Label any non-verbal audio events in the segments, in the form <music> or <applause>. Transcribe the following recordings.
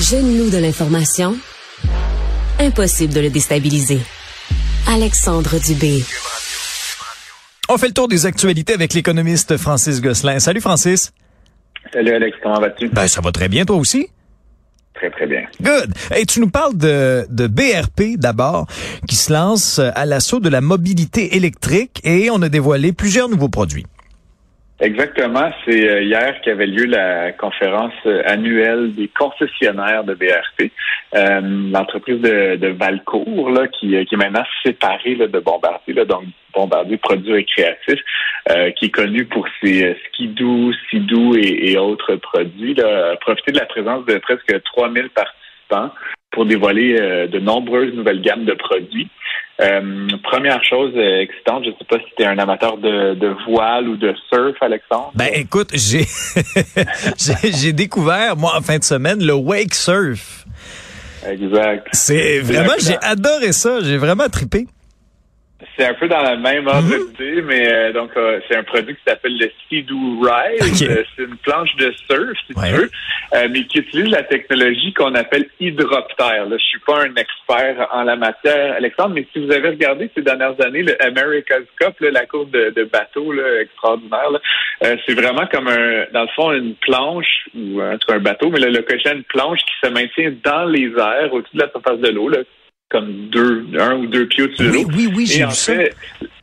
Jeune-loup de l'information, impossible de le déstabiliser. Alexandre Dubé. On fait le tour des actualités avec l'économiste Francis Gosselin. Salut Francis. Salut Alex, comment vas-tu? Ben, ça va très bien, toi aussi? Très, très bien. Good. Et tu nous parles de, de BRP d'abord, qui se lance à l'assaut de la mobilité électrique et on a dévoilé plusieurs nouveaux produits. Exactement. C'est euh, hier qu'avait lieu la conférence euh, annuelle des concessionnaires de BRP. Euh, L'entreprise de, de, Valcourt, là, qui, qui, est maintenant séparée là, de Bombardier, là, donc Bombardier Produits Récréatifs, euh, qui est connu pour ses skidoo, sidou et, et, autres produits, là, a profité de la présence de presque 3000 participants pour dévoiler de nombreuses nouvelles gammes de produits. Euh, première chose euh, excitante, je ne sais pas si tu es un amateur de, de, voile ou de surf, Alexandre. Ben écoute, <laughs> j'ai j'ai découvert moi en fin de semaine le wake surf. Exact. C'est vraiment, j'ai adoré ça, j'ai vraiment trippé. C'est un peu dans la même ordre Mhm. d'idée, mais euh, donc euh, c'est un produit qui s'appelle le Sea-Doo Ride. Okay. Euh, c'est une planche de surf, si Ouais. tu veux, mais qui utilise la technologie qu'on appelle hydroptère. Là, je suis pas un expert en la matière, Alexandre, mais si vous avez regardé ces dernières années le America's Cup, là, la course de, de bateau là, extraordinaire, c'est vraiment comme un, dans le fond, une planche ou en tout cas un bateau, mais là, le cochon une planche qui se maintient dans les airs au-dessus de la surface de l'eau, comme deux, un ou deux pieds au-dessus de Oui, l'eau. oui, oui, j'ai vu ça. fait,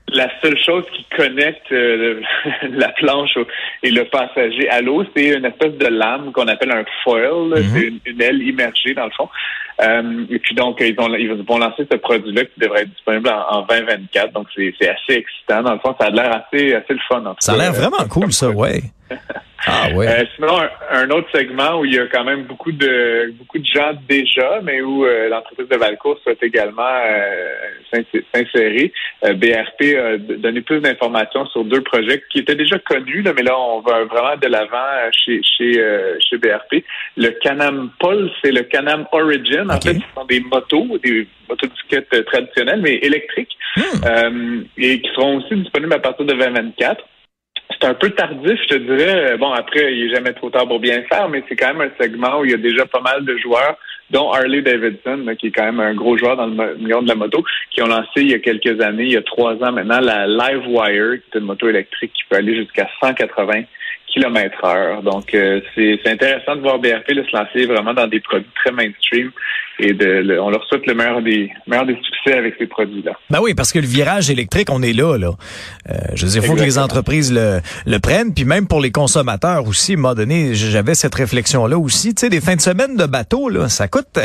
la seule chose qui connecte euh, <laughs> la planche et le passager à l'eau, c'est une espèce de lame qu'on appelle un foil. Mhm. C'est une, une aile immergée dans le fond. Euh, et puis donc, ils, ont, ils vont lancer ce produit-là qui devrait être disponible en, en 2024. Donc, c'est assez excitant. Dans le fond, ça a l'air assez, assez le fun. En Ça a l'air vraiment cool ça, ouais. <laughs> Ah ouais. euh, sinon, un, un autre segment où il y a quand même beaucoup de beaucoup de gens déjà, mais où euh, l'entreprise de Valcourt souhaite également euh, s'ins- s'insérer. Euh, BRP a donné plus d'informations sur deux projets qui étaient déjà connus, là, mais là, on va vraiment de l'avant euh, chez chez euh, chez BRP. Le Canam Pulse et le Canam Origin, en fait, ce sont des motos, des motocyclettes euh, traditionnelles, mais électriques, Hmm. euh, et qui seront aussi disponibles à partir de 2024 c'est un peu tardif, je te dirais. Bon, après, il est jamais trop tard pour bien faire, mais c'est quand même un segment où il y a déjà pas mal de joueurs, dont Harley Davidson, qui est quand même un gros joueur dans le milieu de la moto, qui ont lancé il y a quelques années, il y a trois ans maintenant, la Livewire, qui est une moto électrique qui peut aller jusqu'à 180 km heure. Donc, euh, c'est c'est intéressant de voir BRP là, se lancer vraiment dans des produits très mainstream et de, le- on leur souhaite le meilleur des, meilleur des succès avec ces produits-là. Ben oui, parce que le virage électrique, on est là, là. Euh, je veux dire, il faut que les entreprises le, le prennent, puis même pour les consommateurs aussi, à un moment donné, j'avais cette réflexion-là aussi. Tu sais, des fins de semaine de bateau, là, ça coûte,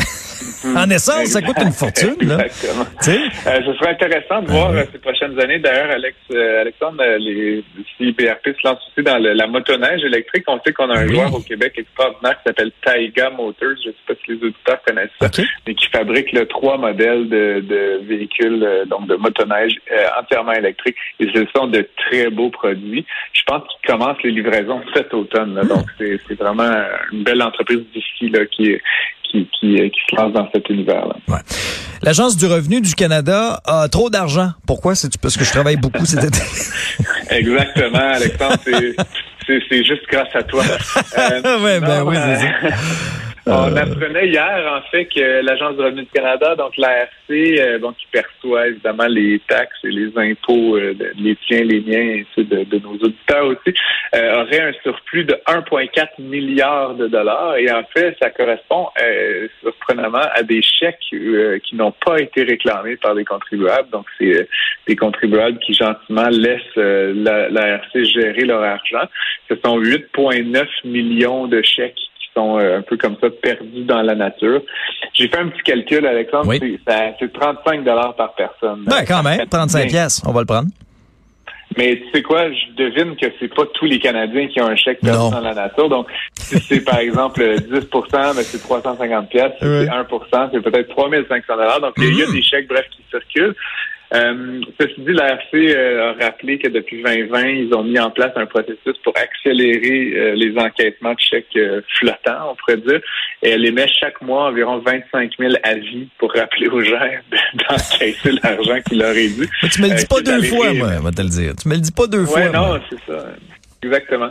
en essence, ça coûte une <laughs> fortune, là. Exactement. Euh, ce serait intéressant de Ah voir oui. euh, ces prochaines années. D'ailleurs, Alex, euh, Alexandre, euh, les, si BRP se lance aussi dans le- la motoneige électrique, on sait qu'on a un Oui. joueur au Québec extraordinaire qui s'appelle Taiga Motors. Je ne sais pas si les auditeurs connaissent ça, mais qui fabrique là, trois modèles de, de véhicules, euh, donc de motoneige euh, entièrement électriques. Et ce sont de très beaux produits. Je pense qu'ils commencent les livraisons cet automne. là. donc, c'est c'est vraiment une belle entreprise d'ici là, qui, qui, qui, qui se lance dans cet univers-là. Ouais. L'Agence du revenu du Canada a trop d'argent. Pourquoi? C'est parce que je travaille beaucoup cet été. <laughs> Exactement, Alexandre, c'est- juste grâce à toi. <laughs> Euh, Ouais, ben non, oui, c'est euh, ça. <laughs> On Euh. apprenait hier, en fait, que l'Agence du revenu du Canada, donc l'ARC, euh, donc qui perçoit évidemment les taxes et les impôts, euh, les tiens, les miens, et ceux de, de nos auditeurs aussi, euh, aurait un surplus de 1,4 milliard de dollars. Et en fait, ça correspond euh, surprenamment à des chèques euh, qui n'ont pas été réclamés par les contribuables. Donc, c'est euh, des contribuables qui gentiment laissent euh, la, l'ARC gérer leur argent. Ce sont 8,9 millions de chèques qui sont euh, un peu comme ça perdus dans la nature. J'ai fait un petit calcul, Alexandre. Oui. C'est, ça- c'est 35 dollars par personne. Ben, quand même, 35 Bien. pièces, on va le prendre. Mais tu sais quoi, je devine que c'est pas tous les Canadiens qui ont un chèque perdu dans la nature. Donc, si c'est par exemple 10% ben c'est 350 pièces. Si c'est 1% c'est peut-être 3500 dollars. Donc, il y a Mhm. des chèques, bref, qui circulent. Euh, ceci dit, l'ARC euh, a rappelé que depuis 2020, ils ont mis en place un processus pour accélérer euh, les encaissements de chèques euh, flottants, on pourrait dire. Et elle émet chaque mois environ 25 000 avis pour rappeler aux gens de- d'encaisser l'argent qui leur est dû. Mais tu me le dis Euh, pas deux fois, rire. moi, va te le dire. Tu me le dis pas deux Ouais, fois. non, c'est ça. Exactement.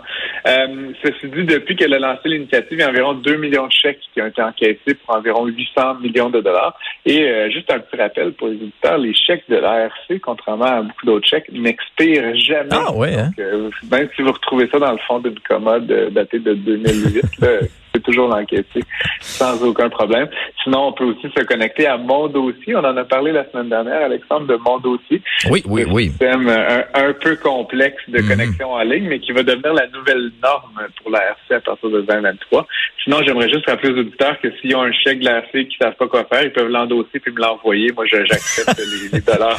Euh, ceci dit, depuis qu'elle a lancé l'initiative, il y a environ 2 millions de chèques qui ont été enquêtés pour environ 800 millions de dollars. Et euh, juste un petit rappel pour les auditeurs, les chèques de l'ARC, contrairement à beaucoup d'autres chèques, n'expirent jamais. Ah ouais, hein? euh, même si vous retrouvez ça dans le fond d'une commode euh, datée de 2008, là, c'est toujours l'enquêter sans aucun problème. Sinon, on peut aussi se connecter à Mon Dossier. On en a parlé la semaine dernière, Alexandre, de Mon Dossier. Oui, oui, un oui. système un, un peu complexe de Mhm. connexion en ligne, mais qui va devenir la nouvelle norme pour la RC à partir de 2023. Sinon, j'aimerais juste rappeler aux auditeurs que s'ils ont un chèque de la RC qui ne savent pas quoi faire, ils peuvent l'endosser puis me l'envoyer. Moi, j'accepte les, les <laughs> dollars.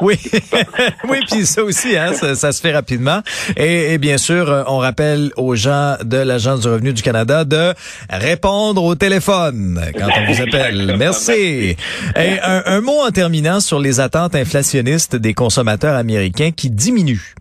Oui, oui, puis ça aussi, hein, ça, ça se fait rapidement. Et, et bien sûr, euh, on rappelle aux gens de l'Agence du revenu du Canada de répondre au téléphone quand on vous appelle. Merci. Et un, un mot en terminant sur les attentes inflationnistes des consommateurs américains qui diminuent.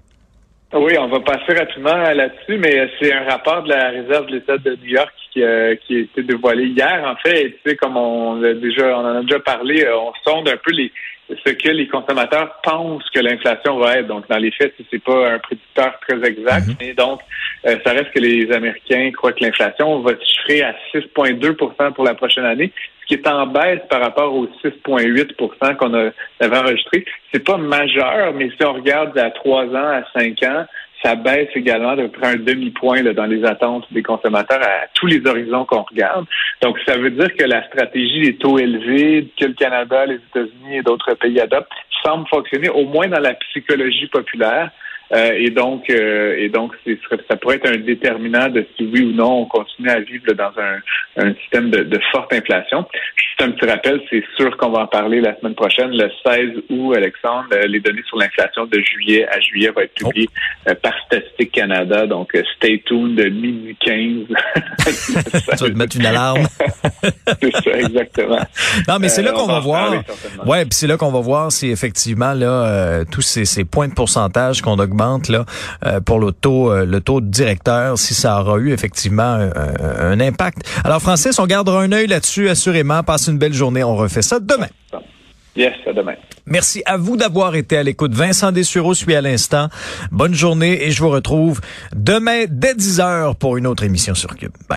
Oui, on va passer rapidement là-dessus, mais c'est un rapport de la réserve de l'État de New York qui, euh, qui a été dévoilé hier. En fait, et tu sais, comme on a déjà, on en a déjà parlé, euh, on sonde un peu les ce que les consommateurs pensent que l'inflation va être. Donc, dans les faits, c'est pas un prédicteur très exact, mais donc, euh, ça reste que les Américains croient que l'inflation va se chiffrer à 6,2 pour la prochaine année, ce qui est en baisse par rapport aux 6,8 qu'on a- avait enregistré. C'est pas majeur, mais si on regarde à trois ans, à cinq ans, ça baisse également de près un demi-point dans les attentes des consommateurs à tous les horizons qu'on regarde. Donc, ça veut dire que la stratégie des taux élevés que le Canada, les États-Unis et d'autres pays adoptent semble fonctionner, au moins dans la psychologie populaire. Euh, et donc, euh, et donc, ça pourrait être un déterminant de si oui ou non on continue à vivre dans un, un système de, de forte inflation. Un petit rappel, c'est sûr qu'on va en parler la semaine prochaine, le 16 août, Alexandre. euh, les données sur l'inflation de juillet à juillet vont être publiées euh, par Statistique Canada. Donc, euh, stay tuned de midi 15. Tu vas te mettre une alarme. <laughs> c'est ça, exactement. Non, mais c'est Euh, là qu'on on va voir. certainement. Ouais, puis c'est là qu'on va voir si effectivement là euh, tous ces, ces points de pourcentage qu'on augmente là euh, pour le taux le taux de directeur, si ça aura eu effectivement un impact. Alors Francis, on gardera un œil là-dessus assurément. Passe une belle journée. On refait ça demain. Yes, à demain. Merci à vous d'avoir été à l'écoute. Vincent Dessureau suit à l'instant. Bonne journée et je vous retrouve demain dès 10 heures pour une autre émission sur Cube. Bye.